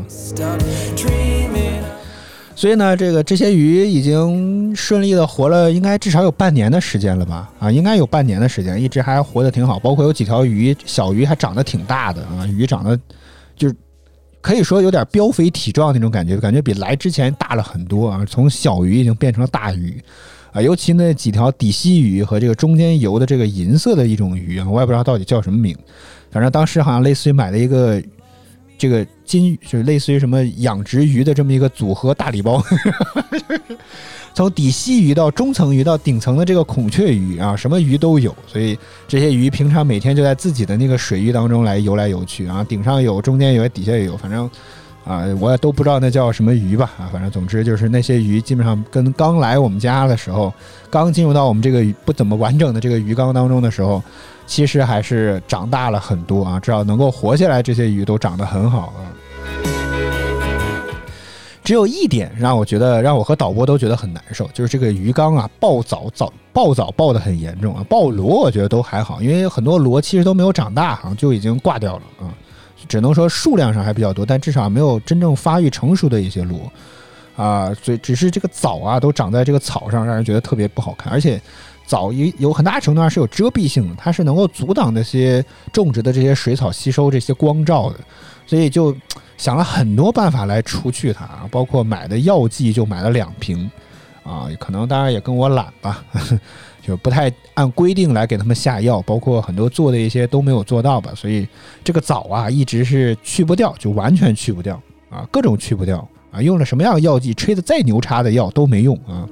所以呢，这个这些鱼已经顺利的活了，应该至少有半年的时间了吧？啊，应该有半年的时间，一直还活得挺好。包括有几条鱼，小鱼还长得挺大的啊，鱼长得就是可以说有点膘肥体壮那种感觉，感觉比来之前大了很多啊。从小鱼已经变成了大鱼啊，尤其那几条底栖鱼和这个中间游的这个银色的一种鱼啊，我也不知道到底叫什么名，反正当时好像类似于买了一个。这个金就是类似于什么养殖鱼的这么一个组合大礼包，从底栖鱼到中层鱼到顶层的这个孔雀鱼啊，什么鱼都有。所以这些鱼平常每天就在自己的那个水域当中来游来游去啊，顶上有，中间有，底下也有，反正啊，我也都不知道那叫什么鱼吧啊，反正总之就是那些鱼基本上跟刚来我们家的时候，刚进入到我们这个不怎么完整的这个鱼缸当中的时候。其实还是长大了很多啊，至少能够活下来，这些鱼都长得很好啊。只有一点让我觉得，让我和导播都觉得很难受，就是这个鱼缸啊，爆藻藻爆藻爆的很严重啊。爆螺我觉得都还好，因为很多螺其实都没有长大，好像就已经挂掉了啊。只能说数量上还比较多，但至少没有真正发育成熟的一些螺啊。所以只是这个藻啊，都长在这个草上，让人觉得特别不好看，而且。藻有有很大程度上是有遮蔽性的，它是能够阻挡那些种植的这些水草吸收这些光照的，所以就想了很多办法来除去它啊，包括买的药剂就买了两瓶，啊，可能当然也跟我懒吧，就不太按规定来给他们下药，包括很多做的一些都没有做到吧，所以这个藻啊一直是去不掉，就完全去不掉啊，各种去不掉啊，用了什么样的药剂，吹的再牛叉的药都没用啊。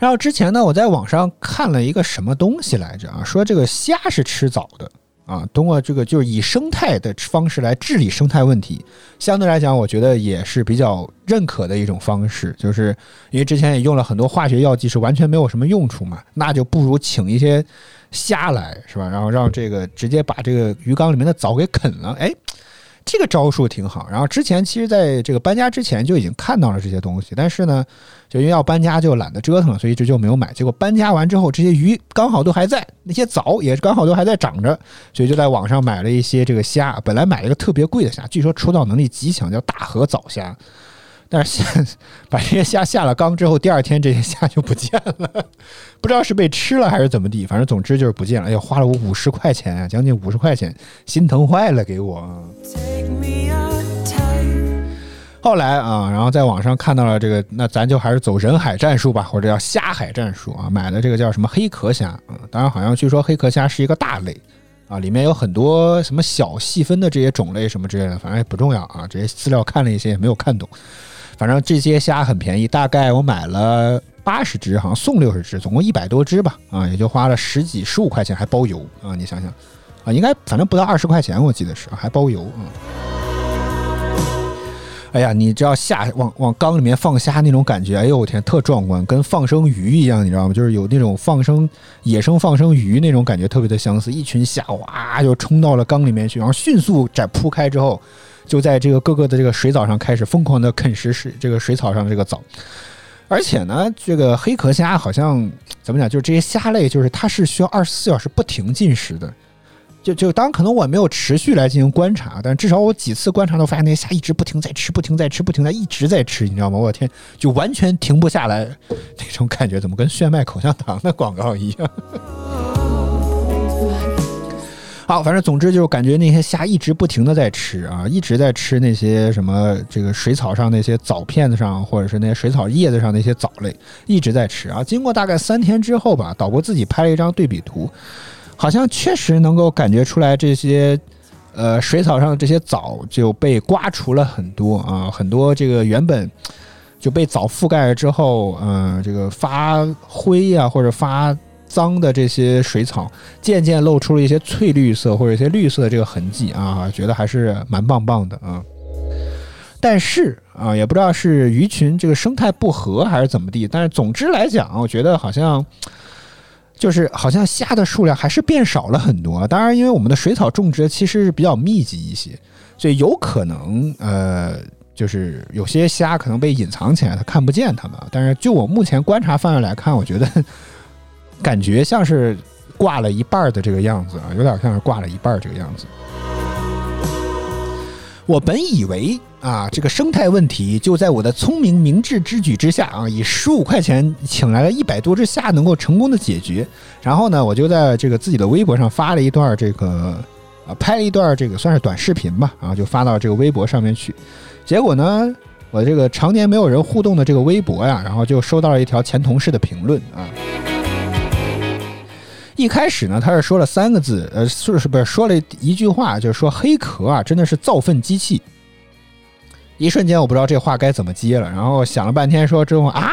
然后之前呢，我在网上看了一个什么东西来着啊？说这个虾是吃藻的啊，通过这个就是以生态的方式来治理生态问题，相对来讲，我觉得也是比较认可的一种方式。就是因为之前也用了很多化学药剂，是完全没有什么用处嘛，那就不如请一些虾来，是吧？然后让这个直接把这个鱼缸里面的藻给啃了，哎。这个招数挺好。然后之前其实在这个搬家之前就已经看到了这些东西，但是呢，就因为要搬家就懒得折腾了，所以一直就没有买。结果搬家完之后，这些鱼刚好都还在，那些藻也刚好都还在长着，所以就在网上买了一些这个虾。本来买了一个特别贵的虾，据说出道能力极强，叫大河藻虾。但是现把这些虾下了缸之后，第二天这些虾就不见了，不知道是被吃了还是怎么地，反正总之就是不见了。哎呀，花了我五十块钱啊，将近五十块钱，心疼坏了给我。后来啊，然后在网上看到了这个，那咱就还是走人海战术吧，或者叫虾海战术啊，买的这个叫什么黑壳虾啊、嗯，当然好像据说黑壳虾是一个大类啊，里面有很多什么小细分的这些种类什么之类的，反正也不重要啊。这些资料看了一些也没有看懂，反正这些虾很便宜，大概我买了八十只，好像送六十只，总共一百多只吧，啊，也就花了十几十五块钱，还包邮啊，你想想啊，应该反正不到二十块钱，我记得是还包邮啊。哎呀，你知道下往往缸里面放虾那种感觉，哎呦我天，特壮观，跟放生鱼一样，你知道吗？就是有那种放生野生放生鱼那种感觉，特别的相似。一群虾哇就冲到了缸里面去，然后迅速展铺开之后，就在这个各个的这个水藻上开始疯狂的啃食水这个水草上的这个藻。而且呢，这个黑壳虾好像怎么讲，就是这些虾类，就是它是需要二十四小时不停进食的。就就当可能我没有持续来进行观察，但至少我几次观察都发现那些虾一直不停在吃，不停在吃，不停在一直在吃，你知道吗？我天，就完全停不下来，那种感觉怎么跟炫迈口香糖的广告一样？好，反正总之就是感觉那些虾一直不停的在吃啊，一直在吃那些什么这个水草上那些藻片子上，或者是那些水草叶子上那些藻类，一直在吃啊。经过大概三天之后吧，导播自己拍了一张对比图。好像确实能够感觉出来，这些呃水草上的这些藻就被刮除了很多啊，很多这个原本就被藻覆盖了之后，嗯、这个发灰呀、或者发脏的这些水草，渐渐露出了一些翠绿色或者一些绿色的这个痕迹啊，觉得还是蛮棒棒的啊。但是啊，也不知道是鱼群这个生态不合还是怎么地，但是总之来讲，我觉得好像。就是好像虾的数量还是变少了很多。当然，因为我们的水草种植其实是比较密集一些，所以有可能呃，就是有些虾可能被隐藏起来，它看不见它们。但是就我目前观察范围来看，我觉得感觉像是挂了一半的这个样子啊，有点像是挂了一半这个样子。我本以为啊，这个生态问题就在我的聪明明智之举之下啊，以十五块钱请来了一百多只虾，能够成功的解决。然后呢，我就在这个自己的微博上发了一段这个啊，拍了一段这个算是短视频吧，然后就发到这个微博上面去。结果呢，我这个常年没有人互动的这个微博呀，然后就收到了一条前同事的评论啊。一开始呢，他是说了三个字，呃，是是不是说了一句话，就是说黑壳啊，真的是造粪机器。一瞬间我不知道这话该怎么接了，然后想了半天说之后啊，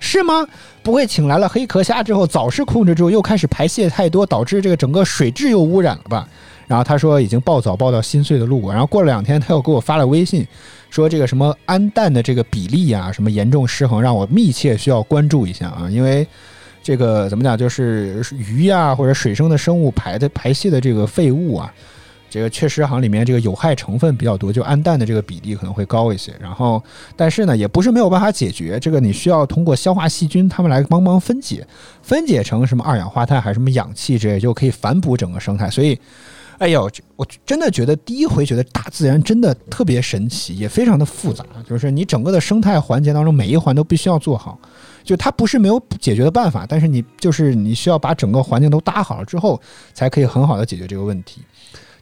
是吗？不会请来了黑壳虾之后，早市控制之后又开始排泄太多，导致这个整个水质又污染了吧？然后他说已经抱早抱到心碎的路过，然后过了两天他又给我发了微信，说这个什么氨氮的这个比例啊，什么严重失衡，让我密切需要关注一下啊，因为。这个怎么讲？就是鱼呀、或者水生的生物排的排泄的这个废物啊，这个确实好像里面这个有害成分比较多，就氨氮的这个比例可能会高一些。然后，但是呢，也不是没有办法解决，这个你需要通过消化细菌它们来帮忙分解，分解成什么二氧化碳还是什么氧气之类，就可以反哺整个生态。所以，哎呦，我真的觉得第一回觉得大自然真的特别神奇，也非常的复杂，就是你整个的生态环节当中每一环都必须要做好。就它不是没有解决的办法，但是你就是你需要把整个环境都搭好了之后，才可以很好的解决这个问题。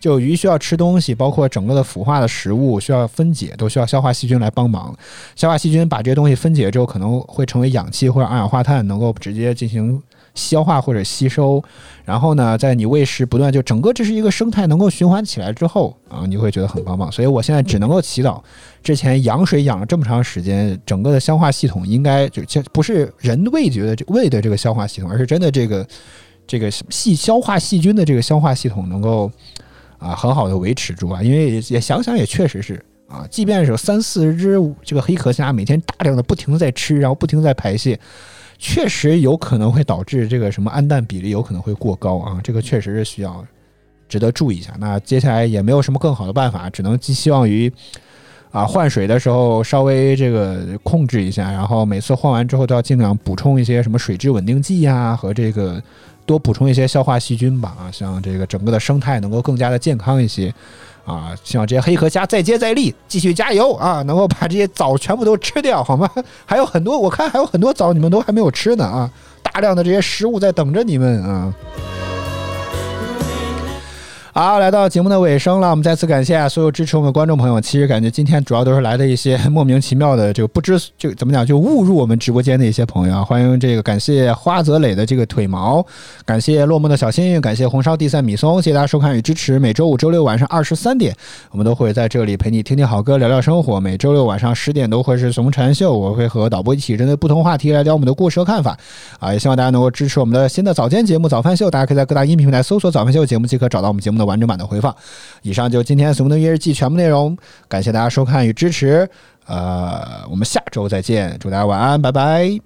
就鱼需要吃东西，包括整个的腐化的食物需要分解，都需要消化细菌来帮忙。消化细菌把这些东西分解之后，可能会成为氧气或者二氧化碳，能够直接进行消化或者吸收。然后呢，在你喂食不断，就整个这是一个生态能够循环起来之后啊，你会觉得很棒棒。所以我现在只能够祈祷，之前养水养了这么长时间，整个的消化系统应该就不是人味觉的这胃的这个消化系统，而是真的这个这个细消化细菌的这个消化系统能够啊很好的维持住啊。因为也想想也确实是啊，即便是有三四十只这个黑壳虾每天大量的不停的在吃，然后不停在排泄。确实有可能会导致这个什么氨氮比例有可能会过高啊，这个确实是需要值得注意一下。那接下来也没有什么更好的办法，只能寄希望于啊换水的时候稍微这个控制一下，然后每次换完之后都要尽量补充一些什么水质稳定剂呀、和这个多补充一些消化细菌吧啊，像这个整个的生态能够更加的健康一些。啊，希望这些黑壳虾再接再厉，继续加油啊！能够把这些藻全部都吃掉，好吗？还有很多，我看还有很多藻你们都还没有吃呢啊！大量的这些食物在等着你们啊！好，来到节目的尾声了，我们再次感谢所有支持我们的观众朋友。其实感觉今天主要都是来的一些莫名其妙的这个不知就怎么讲就误入我们直播间的一些朋友啊，欢迎这个感谢花泽磊的这个腿毛，感谢落寞的小幸运，感谢红烧地三米松，谢谢大家收看与支持。每周五、周六晚上二十三点，我们都会在这里陪你听听好歌，聊聊生活。每周六晚上十点都会是怂禅秀，我会和导播一起针对不同话题来聊我们的故事和看法啊，也希望大家能够支持我们的新的早间节目《早饭秀》，大家可以在各大音频平台搜索“早饭秀”节目即可找到我们节目的完整版的回放。以上就是今天《索蒙德日记》全部内容，感谢大家收看与支持。呃，我们下周再见，祝大家晚安，拜拜。